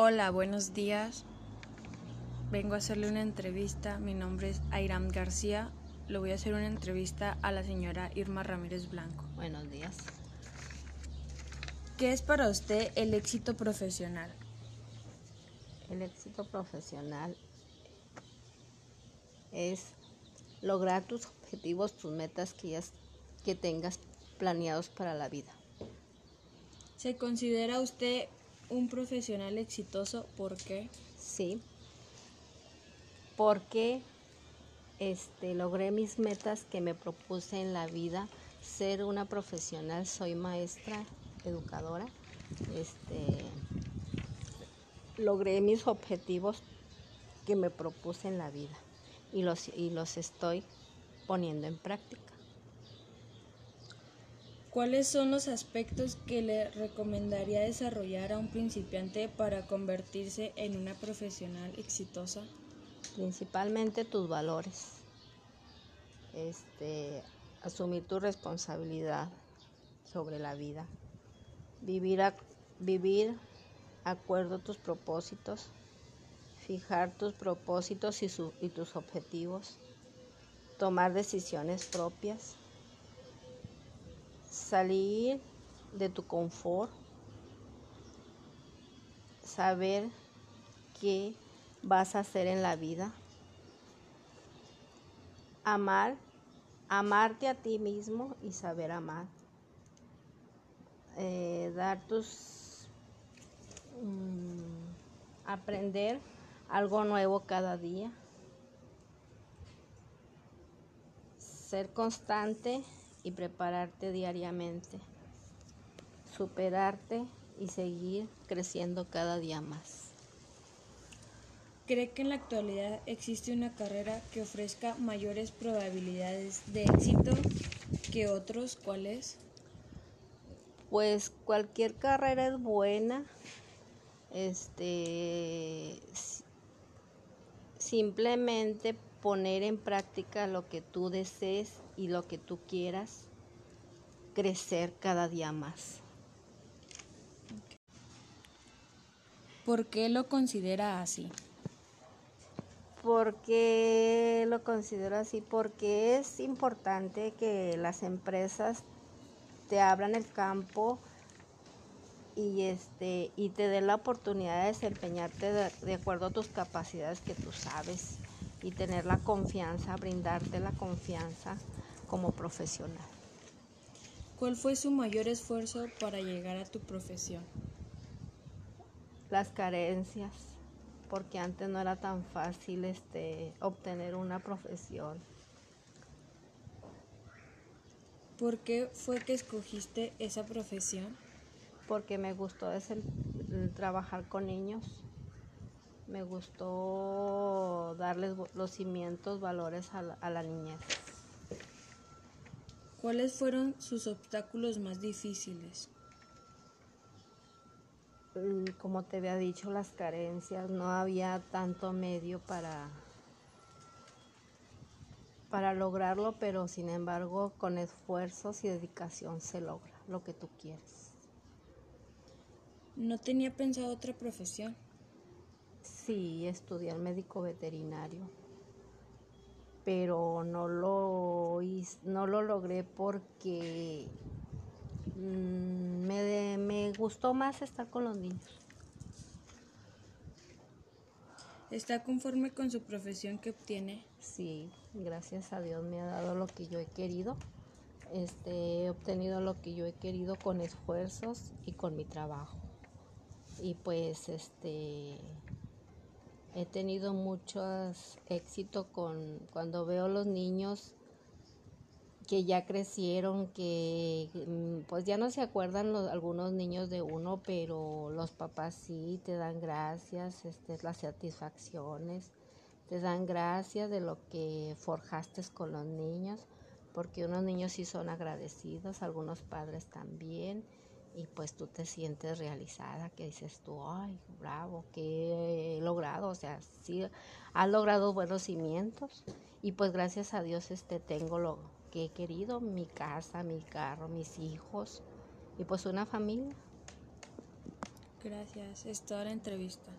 Hola, buenos días. Vengo a hacerle una entrevista. Mi nombre es Airam García. Le voy a hacer una entrevista a la señora Irma Ramírez Blanco. Buenos días. ¿Qué es para usted el éxito profesional? El éxito profesional es lograr tus objetivos, tus metas que, ya, que tengas planeados para la vida. ¿Se considera usted un profesional exitoso? ¿Por qué? Sí, porque este, logré mis metas que me propuse en la vida, ser una profesional, soy maestra, educadora, este, logré mis objetivos que me propuse en la vida y los, y los estoy poniendo en práctica. ¿Cuáles son los aspectos que le recomendaría desarrollar a un principiante para convertirse en una profesional exitosa? Principalmente tus valores. Este, asumir tu responsabilidad sobre la vida. Vivir, a, vivir acuerdo tus propósitos. Fijar tus propósitos y, su, y tus objetivos. Tomar decisiones propias salir de tu confort, saber qué vas a hacer en la vida, amar, amarte a ti mismo y saber amar, eh, dar tus, mm, aprender algo nuevo cada día, ser constante y prepararte diariamente, superarte y seguir creciendo cada día más. ¿Cree que en la actualidad existe una carrera que ofrezca mayores probabilidades de éxito que otros? ¿Cuál es? Pues cualquier carrera es buena. Este simplemente poner en práctica lo que tú desees y lo que tú quieras crecer cada día más. ¿Por qué lo considera así? ¿Por qué lo considero así? Porque es importante que las empresas te abran el campo y este y te den la oportunidad de desempeñarte de, de acuerdo a tus capacidades que tú sabes y tener la confianza, brindarte la confianza como profesional. ¿Cuál fue su mayor esfuerzo para llegar a tu profesión? Las carencias, porque antes no era tan fácil este, obtener una profesión. ¿Por qué fue que escogiste esa profesión? Porque me gustó trabajar con niños me gustó darles los cimientos, valores a la, a la niñez. ¿Cuáles fueron sus obstáculos más difíciles? Mm, como te había dicho, las carencias, no había tanto medio para, para lograrlo, pero sin embargo con esfuerzos y dedicación se logra lo que tú quieres. ¿No tenía pensado otra profesión? Sí, estudié médico veterinario, pero no lo, no lo logré porque mm, me, me gustó más estar con los niños. ¿Está conforme con su profesión que obtiene? Sí, gracias a Dios me ha dado lo que yo he querido. Este, he obtenido lo que yo he querido con esfuerzos y con mi trabajo. Y pues este he tenido mucho éxito con cuando veo los niños que ya crecieron, que mm, pues ya no se acuerdan algunos niños de uno, pero los papás sí te dan gracias, este, las satisfacciones, te dan gracias de lo que forjaste con los niños, porque unos niños sí son agradecidos, algunos padres también y pues tú te sientes realizada, que dices tú, ay, bravo, que he logrado, o sea, sí, has logrado buenos cimientos y pues gracias a Dios este tengo lo que he querido, mi casa, mi carro, mis hijos y pues una familia. Gracias, es la entrevista.